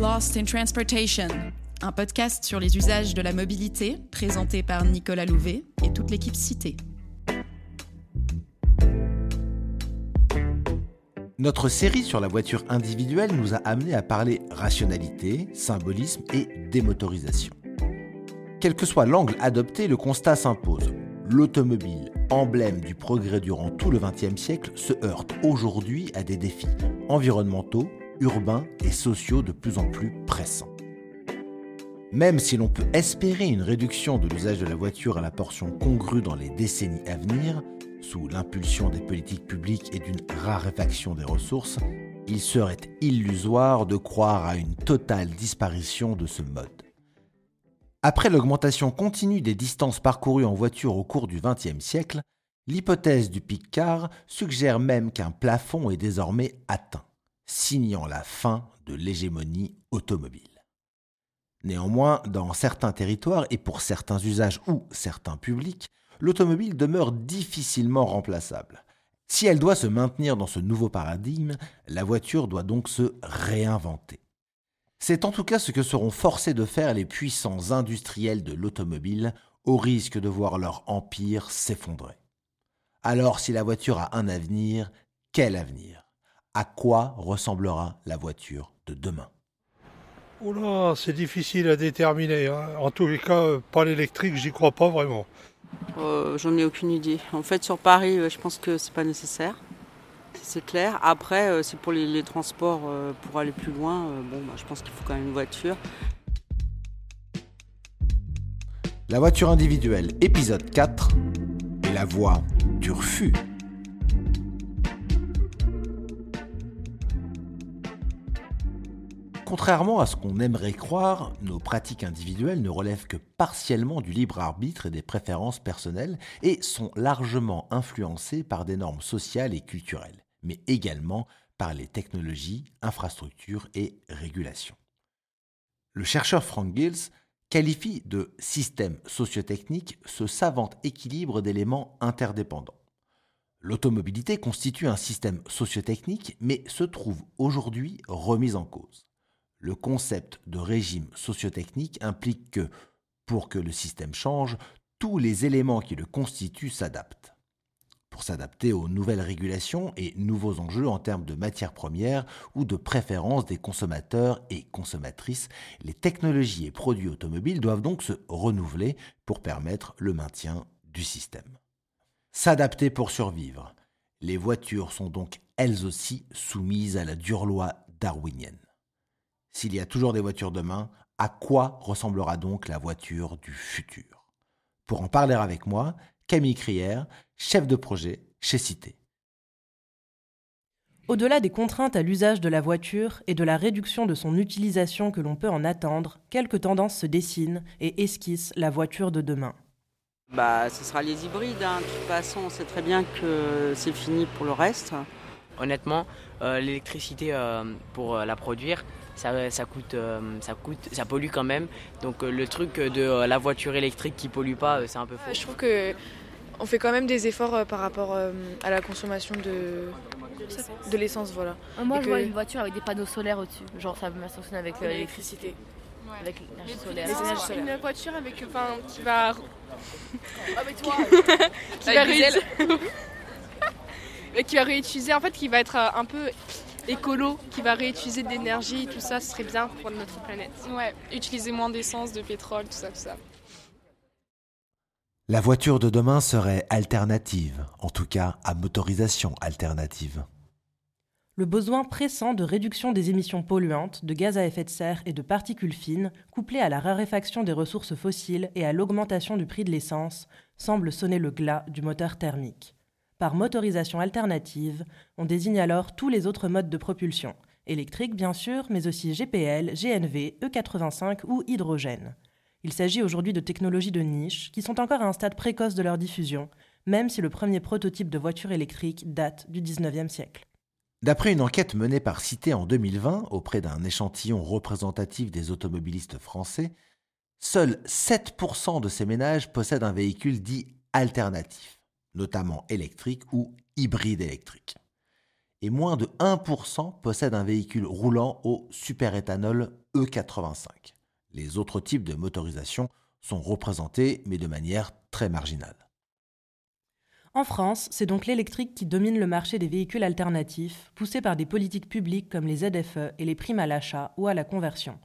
Lost in Transportation, un podcast sur les usages de la mobilité présenté par Nicolas Louvet et toute l'équipe citée. Notre série sur la voiture individuelle nous a amené à parler rationalité, symbolisme et démotorisation. Quel que soit l'angle adopté, le constat s'impose. L'automobile, emblème du progrès durant tout le XXe siècle, se heurte aujourd'hui à des défis environnementaux, urbains et sociaux de plus en plus pressants. Même si l'on peut espérer une réduction de l'usage de la voiture à la portion congrue dans les décennies à venir, sous l'impulsion des politiques publiques et d'une raréfaction des ressources, il serait illusoire de croire à une totale disparition de ce mode. Après l'augmentation continue des distances parcourues en voiture au cours du XXe siècle, l'hypothèse du pic car suggère même qu'un plafond est désormais atteint, signant la fin de l'hégémonie automobile. Néanmoins, dans certains territoires et pour certains usages ou certains publics, l'automobile demeure difficilement remplaçable. Si elle doit se maintenir dans ce nouveau paradigme, la voiture doit donc se réinventer. C'est en tout cas ce que seront forcés de faire les puissants industriels de l'automobile au risque de voir leur empire s'effondrer. Alors si la voiture a un avenir, quel avenir? À quoi ressemblera la voiture de demain? Oula, c'est difficile à déterminer. Hein. En tous les cas, pas l'électrique, j'y crois pas vraiment. Euh, J'en ai aucune idée. En fait, sur Paris, euh, je pense que c'est pas nécessaire c'est clair. Après, euh, c'est pour les, transports euh, pour aller plus loin. Euh, bon, bah, je pense qu'il faut quand même une voiture. La voiture individuelle, épisode 4, et la voie du refus. Contrairement à ce qu'on aimerait croire, nos pratiques individuelles ne relèvent que partiellement du libre arbitre et des préférences personnelles et sont largement influencées par des normes sociales et culturelles mais également par les technologies, infrastructures et régulations. Le chercheur Frank Gills qualifie de système sociotechnique ce savant équilibre d'éléments interdépendants. L'automobilité constitue un système sociotechnique, mais se trouve aujourd'hui remise en cause. Le concept de régime sociotechnique implique que, pour que le système change, tous les éléments qui le constituent s'adaptent pour s'adapter aux nouvelles régulations et nouveaux enjeux en termes de matières premières ou de préférence des consommateurs et consommatrices. Les technologies et produits automobiles doivent donc se renouveler pour permettre le maintien du système. S'adapter pour survivre. Les voitures sont donc elles aussi soumises à la dure loi darwinienne. S'il y a toujours des voitures demain, à quoi ressemblera donc la voiture du futur? Pour en parler avec moi, Camille Crière, chef de projet chez Cité. Au-delà des contraintes à l'usage de la voiture et de la réduction de son utilisation que l'on peut en attendre, quelques tendances se dessinent et esquissent la voiture de demain. Bah, ce sera les hybrides. Hein. De toute façon, on sait très bien que c'est fini pour le reste. Honnêtement, euh, l'électricité euh, pour euh, la produire, ça, ça, coûte, ça coûte, ça pollue quand même. Donc le truc de la voiture électrique qui pollue pas, c'est un peu faux. Je trouve que on fait quand même des efforts euh, par rapport euh, à la consommation de, de l'essence. Voilà. Euh, moi, je vois une voiture avec des panneaux solaires au-dessus. Genre, ça fonctionne avec l'électricité. Avec l'énergie solaire. Une voiture avec, enfin, qui va. Ah, mais toi qui, va qui va réutiliser, en fait, qui va être un peu écolo, qui va réutiliser de l'énergie, tout ça, ce serait bien pour notre planète. Ouais, utiliser moins d'essence, de pétrole, tout ça, tout ça. La voiture de demain serait alternative, en tout cas à motorisation alternative. Le besoin pressant de réduction des émissions polluantes, de gaz à effet de serre et de particules fines, couplé à la raréfaction des ressources fossiles et à l'augmentation du prix de l'essence, semble sonner le glas du moteur thermique. Par motorisation alternative, on désigne alors tous les autres modes de propulsion, électrique bien sûr, mais aussi GPL, GNV, E85 ou hydrogène. Il s'agit aujourd'hui de technologies de niche qui sont encore à un stade précoce de leur diffusion, même si le premier prototype de voiture électrique date du 19e siècle. D'après une enquête menée par Cité en 2020 auprès d'un échantillon représentatif des automobilistes français, seuls 7% de ces ménages possèdent un véhicule dit alternatif, notamment électrique ou hybride électrique. et moins de 1% possèdent un véhicule roulant au superéthanol E85. Les autres types de motorisation sont représentés, mais de manière très marginale. En France, c'est donc l'électrique qui domine le marché des véhicules alternatifs, poussé par des politiques publiques comme les ZFE et les primes à l'achat ou à la conversion.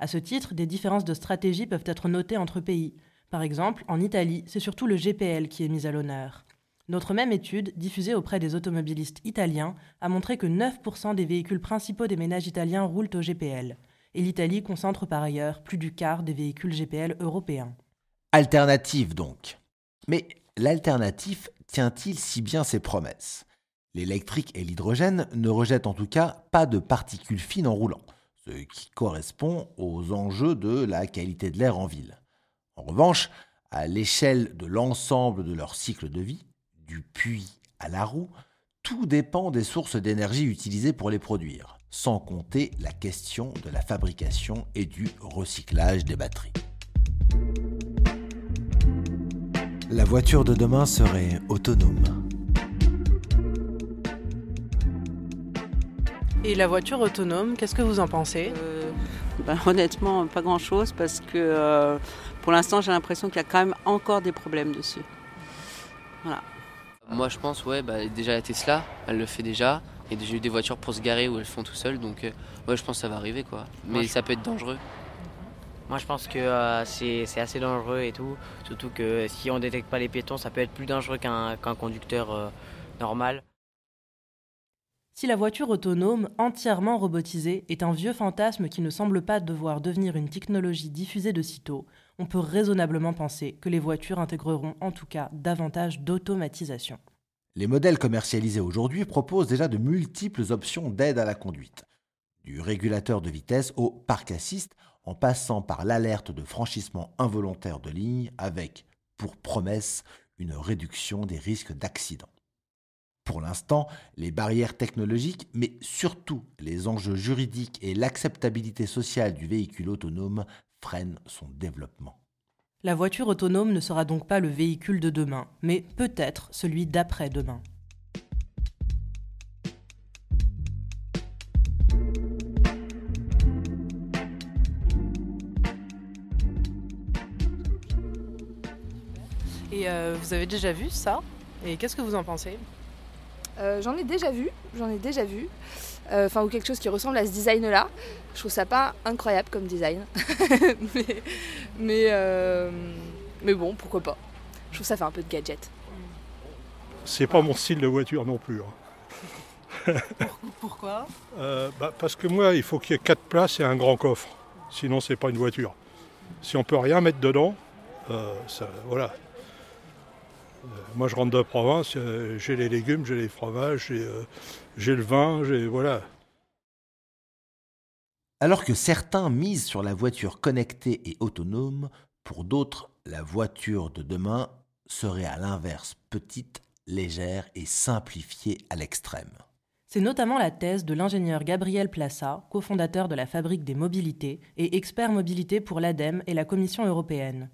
À ce titre, des différences de stratégie peuvent être notées entre pays. Par exemple, en Italie, c'est surtout le GPL qui est mis à l'honneur. Notre même étude, diffusée auprès des automobilistes italiens, a montré que 9% des véhicules principaux des ménages italiens roulent au GPL. Et l'Italie concentre par ailleurs plus du quart des véhicules GPL européens. Alternative donc. Mais l'alternative tient-il si bien ses promesses? L'électrique et l'hydrogène ne rejettent en tout cas pas de particules fines en roulant, ce qui correspond aux enjeux de la qualité de l'air en ville. En revanche, à l'échelle de l'ensemble de leur cycle de vie, du puits à la roue, tout dépend des sources d'énergie utilisées pour les produire, sans compter la question de la fabrication et du recyclage des batteries. La voiture de demain serait autonome. Et la voiture autonome, qu'est-ce que vous en pensez? Euh, ben, Honnêtement, pas grand-chose parce que euh, pour l'instant, j'ai l'impression qu'il y a quand même encore des problèmes dessus. Voilà. Moi, je pense, ouais, bah, déjà la Tesla, elle le fait déjà. Et j'ai eu des voitures pour se garer où elles font tout seules. Donc, euh, ouais, je pense que ça va arriver, quoi. Mais ça peut être dangereux. Moi, je pense que euh, c'est assez dangereux et tout. Surtout que si on ne détecte pas les piétons, ça peut être plus dangereux qu'un conducteur euh, normal. Si la voiture autonome, entièrement robotisée, est un vieux fantasme qui ne semble pas devoir devenir une technologie diffusée de sitôt, on peut raisonnablement penser que les voitures intégreront en tout cas davantage d'automatisation. Les modèles commercialisés aujourd'hui proposent déjà de multiples options d'aide à la conduite, du régulateur de vitesse au parc assist, en passant par l'alerte de franchissement involontaire de ligne avec, pour promesse, une réduction des risques d'accident. Pour l'instant, les barrières technologiques, mais surtout les enjeux juridiques et l'acceptabilité sociale du véhicule autonome freine son développement. La voiture autonome ne sera donc pas le véhicule de demain, mais peut-être celui d'après-demain. Et euh, vous avez déjà vu ça? Et qu'est-ce que vous en pensez? Euh, J'en ai déjà vu, j'en ai déjà vu. Euh, enfin ou quelque chose qui ressemble à ce design là. Je trouve ça pas incroyable comme design, mais euh, mais, bon pourquoi pas. Je trouve ça fait un peu de gadget. C'est pas mon style de voiture non plus. Hein. Pourquoi? Euh, bah, Parce que moi il faut qu'il y ait quatre places et un grand coffre. Sinon c'est pas une voiture. Si on peut rien mettre dedans, ça, voilà, moi, je rentre de province, j'ai les légumes, j'ai les fromages, j'ai le vin, j'ai. Voilà. Alors que certains misent sur la voiture connectée et autonome, pour d'autres, la voiture de demain serait à l'inverse petite, légère et simplifiée à l'extrême. C'est notamment la thèse de l'ingénieur Gabriel Plassa, cofondateur de la Fabrique des Mobilités et expert mobilité pour l'ADEME et la Commission européenne.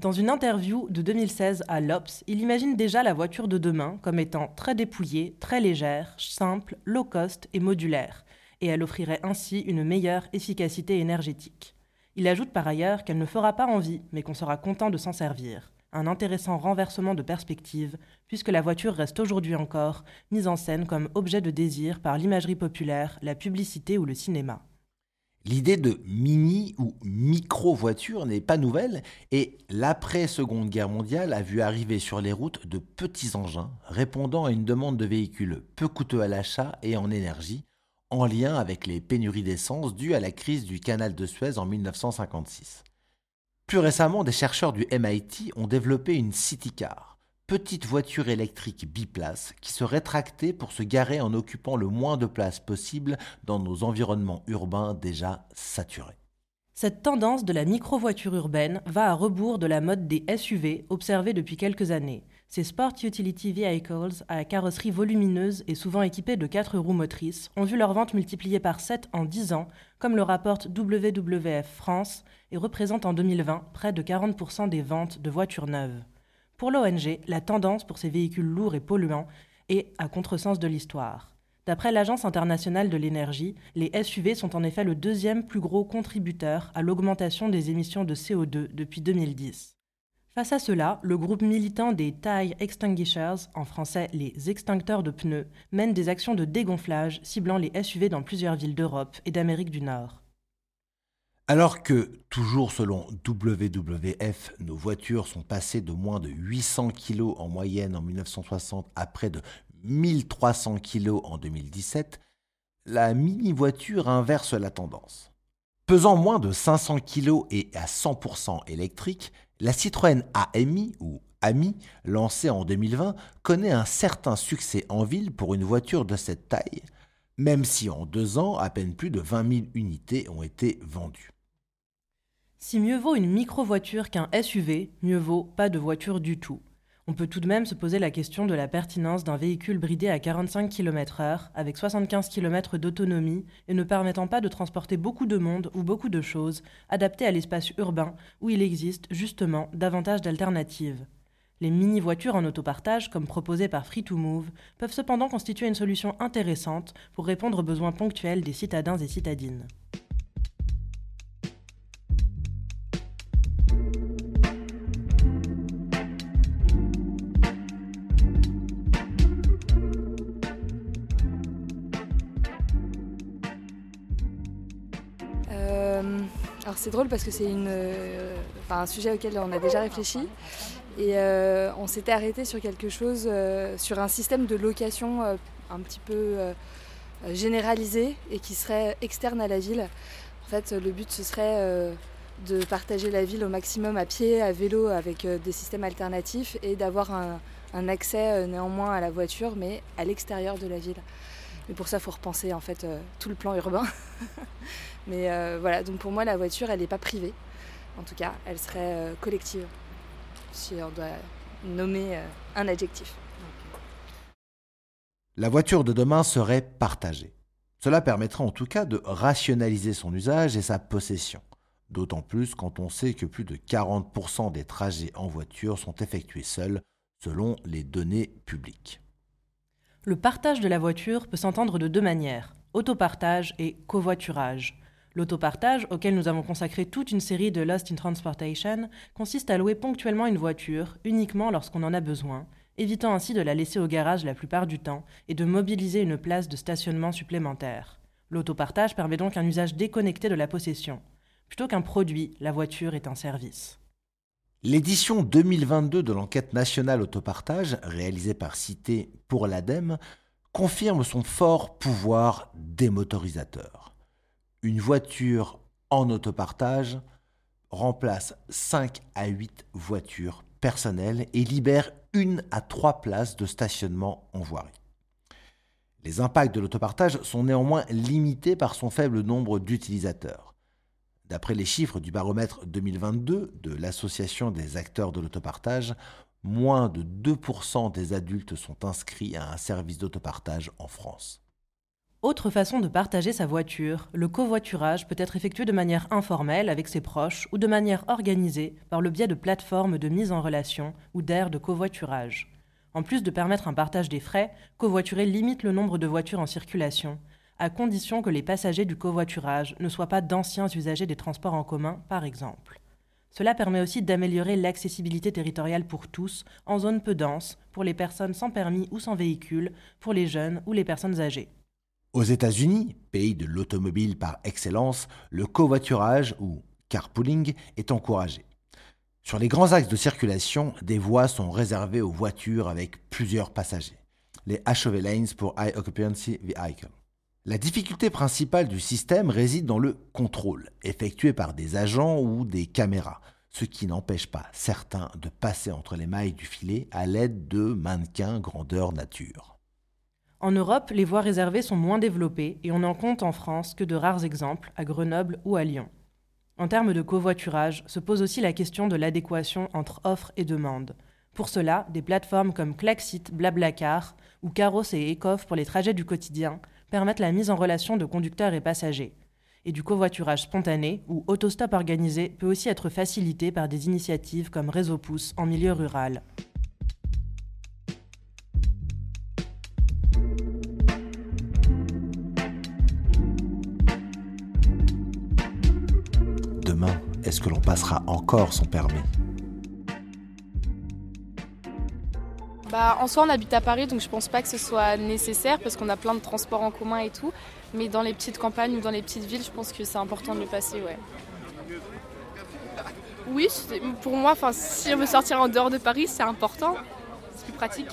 Dans une interview de 2016 à l'Obs, il imagine déjà la voiture de demain comme étant très dépouillée, très légère, simple, low cost et modulaire, et elle offrirait ainsi une meilleure efficacité énergétique. Il ajoute par ailleurs qu'elle ne fera pas envie, mais qu'on sera content de s'en servir. Un intéressant renversement de perspective, puisque la voiture reste aujourd'hui encore mise en scène comme objet de désir par l'imagerie populaire, la publicité ou le cinéma. L'idée de mini ou micro-voiture n'est pas nouvelle et l'après-seconde guerre mondiale a vu arriver sur les routes de petits engins répondant à une demande de véhicules peu coûteux à l'achat et en énergie, en lien avec les pénuries d'essence dues à la crise du canal de Suez en 1956. Plus récemment, des chercheurs du MIT ont développé une city car petite voiture électrique biplace qui se rétractait pour se garer en occupant le moins de place possible dans nos environnements urbains déjà saturés. Cette tendance de la micro-voiture urbaine va à rebours de la mode des SUV observée depuis quelques années. Ces Sport Utility Vehicles à carrosserie volumineuse et souvent équipés de 4 roues motrices ont vu leur vente multipliée par 7 en 10 ans, comme le rapporte WWF France, et représentent en 2020 près de 40% des ventes de voitures neuves. Pour l'ONG, la tendance pour ces véhicules lourds et polluants est à contresens de l'histoire. D'après l'Agence internationale de l'énergie, les SUV sont en effet le deuxième plus gros contributeur à l'augmentation des émissions de CO2 depuis 2010. Face à cela, le groupe militant des Tire Extinguishers, en français les extincteurs de pneus, mène des actions de dégonflage ciblant les SUV dans plusieurs villes d'Europe et d'Amérique du Nord. Alors que, toujours selon WWF, nos voitures sont passées de moins de 800 kg en moyenne en 1960 à près de 1300 kg en 2017, la mini-voiture inverse la tendance. Pesant moins de 500 kg et à 100% électrique, la Citroën AMI ou AMI, lancée en 2020, connaît un certain succès en ville pour une voiture de cette taille, même si en deux ans, à peine plus de 20 000 unités ont été vendues. Si mieux vaut une micro-voiture qu'un SUV, mieux vaut pas de voiture du tout. On peut tout de même se poser la question de la pertinence d'un véhicule bridé à 45 km/h, avec 75 km d'autonomie et ne permettant pas de transporter beaucoup de monde ou beaucoup de choses, adapté à l'espace urbain où il existe justement davantage d'alternatives. Les mini-voitures en autopartage, comme proposées par Free2Move, peuvent cependant constituer une solution intéressante pour répondre aux besoins ponctuels des citadins et citadines. C'est drôle parce que c'est euh, un sujet auquel on a déjà réfléchi et euh, on s'était arrêté sur quelque chose, euh, sur un système de location un petit peu généralisé et qui serait externe à la ville. En fait, le but ce serait de partager la ville au maximum à pied, à vélo, avec des systèmes alternatifs et d'avoir un, accès néanmoins à la voiture, mais à l'extérieur de la ville. Mais pour ça, il faut repenser en fait tout le plan urbain. Mais euh, voilà, donc pour moi, la voiture, elle n'est pas privée. En tout cas, elle serait euh, collective, si on doit nommer euh, un adjectif. La voiture de demain serait partagée. Cela permettrait en tout cas de rationaliser son usage et sa possession. D'autant plus quand on sait que plus de 40% des trajets en voiture sont effectués seuls, selon les données publiques. Le partage de la voiture peut s'entendre de deux manières, autopartage et covoiturage. L'autopartage, auquel nous avons consacré toute une série de Lost in Transportation, consiste à louer ponctuellement une voiture, uniquement lorsqu'on en a besoin, évitant ainsi de la laisser au garage la plupart du temps et de mobiliser une place de stationnement supplémentaire. L'autopartage permet donc un usage déconnecté de la possession. Plutôt qu'un produit, la voiture est un service. L'édition 2022 de l'enquête nationale autopartage, réalisée par Cité pour l'ADEME, confirme son fort pouvoir démotorisateur une voiture en autopartage remplace 5 à 8 voitures personnelles et libère une à trois places de stationnement en voirie. Les impacts de l'autopartage sont néanmoins limités par son faible nombre d'utilisateurs. D'après les chiffres du baromètre 2022 de l'Association des acteurs de l'autopartage, moins de 2% des adultes sont inscrits à un service d'autopartage en France. Autre façon de partager sa voiture, le covoiturage peut être effectué de manière informelle avec ses proches ou de manière organisée par le biais de plateformes de mise en relation ou d'aires de covoiturage. En plus de permettre un partage des frais, covoiturer limite le nombre de voitures en circulation, à condition que les passagers du covoiturage ne soient pas d'anciens usagers des transports en commun, par exemple. Cela permet aussi d'améliorer l'accessibilité territoriale pour tous, en zone peu dense, pour les personnes sans permis ou sans véhicule, pour les jeunes ou les personnes âgées. Aux États-Unis, pays de l'automobile par excellence, le covoiturage ou carpooling est encouragé. Sur les grands axes de circulation, des voies sont réservées aux voitures avec plusieurs passagers, les HOV lanes pour High Occupancy Vehicle. La difficulté principale du système réside dans le contrôle, effectué par des agents ou des caméras, ce qui n'empêche pas certains de passer entre les mailles du filet à l'aide de mannequins grandeur nature. En Europe, les voies réservées sont moins développées et on n'en compte en France que de rares exemples à Grenoble ou à Lyon. En termes de covoiturage, se pose aussi la question de l'adéquation entre offre et demande. Pour cela, des plateformes comme Klaxit, Blablacar ou Caros et Ecoff pour les trajets du quotidien permettent la mise en relation de conducteurs et passagers. Et du covoiturage spontané ou autostop organisé peut aussi être facilité par des initiatives comme Réseau Pouce en milieu rural. Demain, est-ce que l'on passera encore son permis? Bah, en soi, on habite à Paris, donc je pense pas que ce soit nécessaire parce qu'on a plein de transports en commun et tout. Mais dans les petites campagnes ou dans les petites villes, je pense que c'est important de le passer, ouais. Oui, pour moi, si on veut sortir en dehors de Paris, c'est important. C'est plus pratique.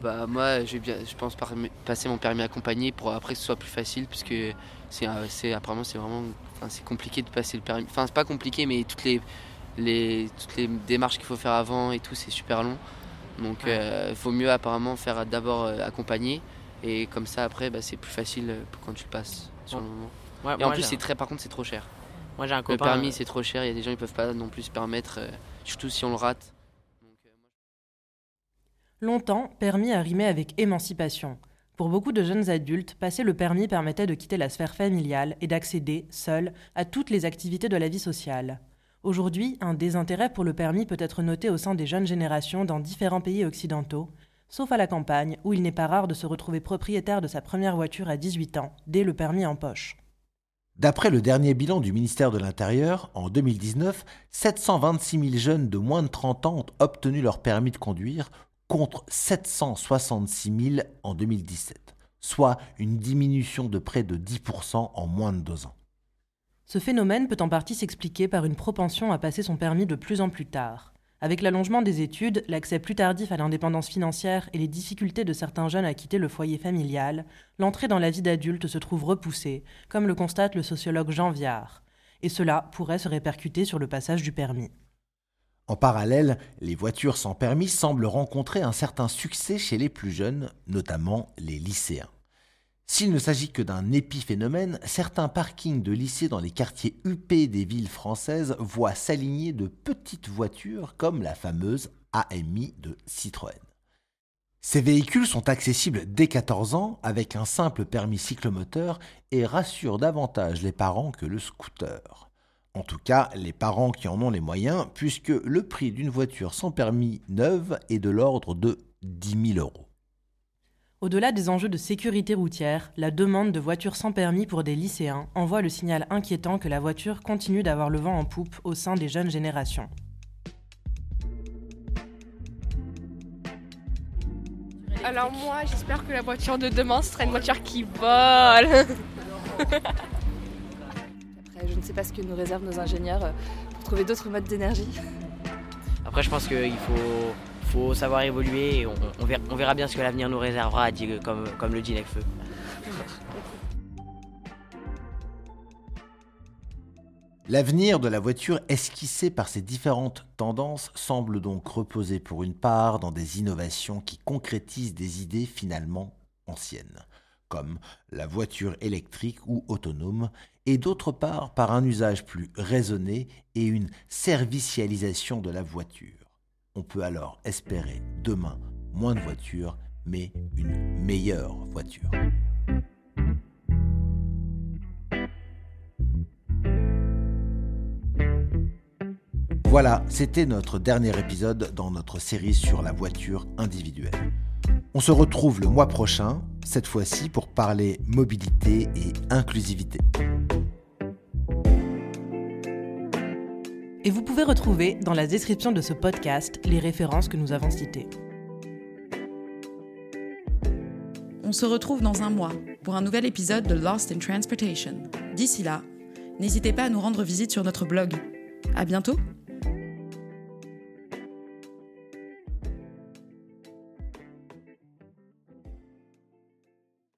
Bah moi, je, bien, je pense passer mon permis accompagné pour après que ce soit plus facile, puisque c'est apparemment c'est vraiment c'est compliqué de passer le permis. Enfin c'est pas compliqué, mais toutes les, les toutes les démarches qu'il faut faire avant et tout, c'est super long. Donc il euh, faut mieux apparemment faire d'abord euh, accompagner et comme ça après bah, c'est plus facile euh, quand tu le passes sur le moment. et en plus c'est très par contre c'est trop cher. Moi j'ai un copain. Le permis c'est trop cher, il y a des gens qui peuvent pas non plus se permettre, surtout si on le rate. Longtemps, permis a rimé avec émancipation. Pour beaucoup de jeunes adultes, passer le permis permettait de quitter la sphère familiale et d'accéder, seul, à toutes les activités de la vie sociale. Aujourd'hui, un désintérêt pour le permis peut être noté au sein des jeunes générations dans différents pays occidentaux, sauf à la campagne, où il n'est pas rare de se retrouver propriétaire de sa première voiture à 18 ans, dès le permis en poche. D'après le dernier bilan du ministère de l'Intérieur, en 2019, 726 000 jeunes de moins de 30 ans ont obtenu leur permis de conduire, contre 766 000 en 2017, soit une diminution de près de 10% en moins de deux ans. Ce phénomène peut en partie s'expliquer par une propension à passer son permis de plus en plus tard. Avec l'allongement des études, l'accès plus tardif à l'indépendance financière et les difficultés de certains jeunes à quitter le foyer familial, l'entrée dans la vie d'adulte se trouve repoussée, comme le constate le sociologue Jean Viard. Et cela pourrait se répercuter sur le passage du permis. En parallèle, les voitures sans permis semblent rencontrer un certain succès chez les plus jeunes, notamment les lycéens. S'il ne s'agit que d'un épiphénomène, certains parkings de lycées dans les quartiers huppés des villes françaises voient s'aligner de petites voitures comme la fameuse AMI de Citroën. Ces véhicules sont accessibles dès 14 ans avec un simple permis cyclomoteur et rassurent davantage les parents que le scooter. En tout cas, les parents qui en ont les moyens, puisque le prix d'une voiture sans permis neuve est de l'ordre de 10 000 euros. Au-delà des enjeux de sécurité routière, la demande de voitures sans permis pour des lycéens envoie le signal inquiétant que la voiture continue d'avoir le vent en poupe au sein des jeunes générations. Alors moi, j'espère que la voiture de demain sera une voiture qui vole. je ne sais pas ce que nous réservent nos ingénieurs euh, pour trouver d'autres modes d'énergie. Après, je pense qu'il faut, faut savoir évoluer et on, verra, bien ce que l'avenir nous réservera, comme, le dit. L'avenir de la voiture esquissée par ces différentes tendances semble donc reposer pour une part dans des innovations qui concrétisent des idées finalement anciennes comme la voiture électrique ou autonome, et d'autre part par un usage plus raisonné et une servicialisation de la voiture. On peut alors espérer demain moins de voitures, mais une meilleure voiture. Voilà, c'était notre dernier épisode dans notre série sur la voiture individuelle. On se retrouve le mois prochain, cette fois-ci pour parler mobilité et inclusivité. Et vous pouvez retrouver dans la description de ce podcast les références que nous avons citées. On se retrouve dans un mois pour un nouvel épisode de Lost in Transportation. D'ici là, n'hésitez pas à nous rendre visite sur notre blog. À bientôt!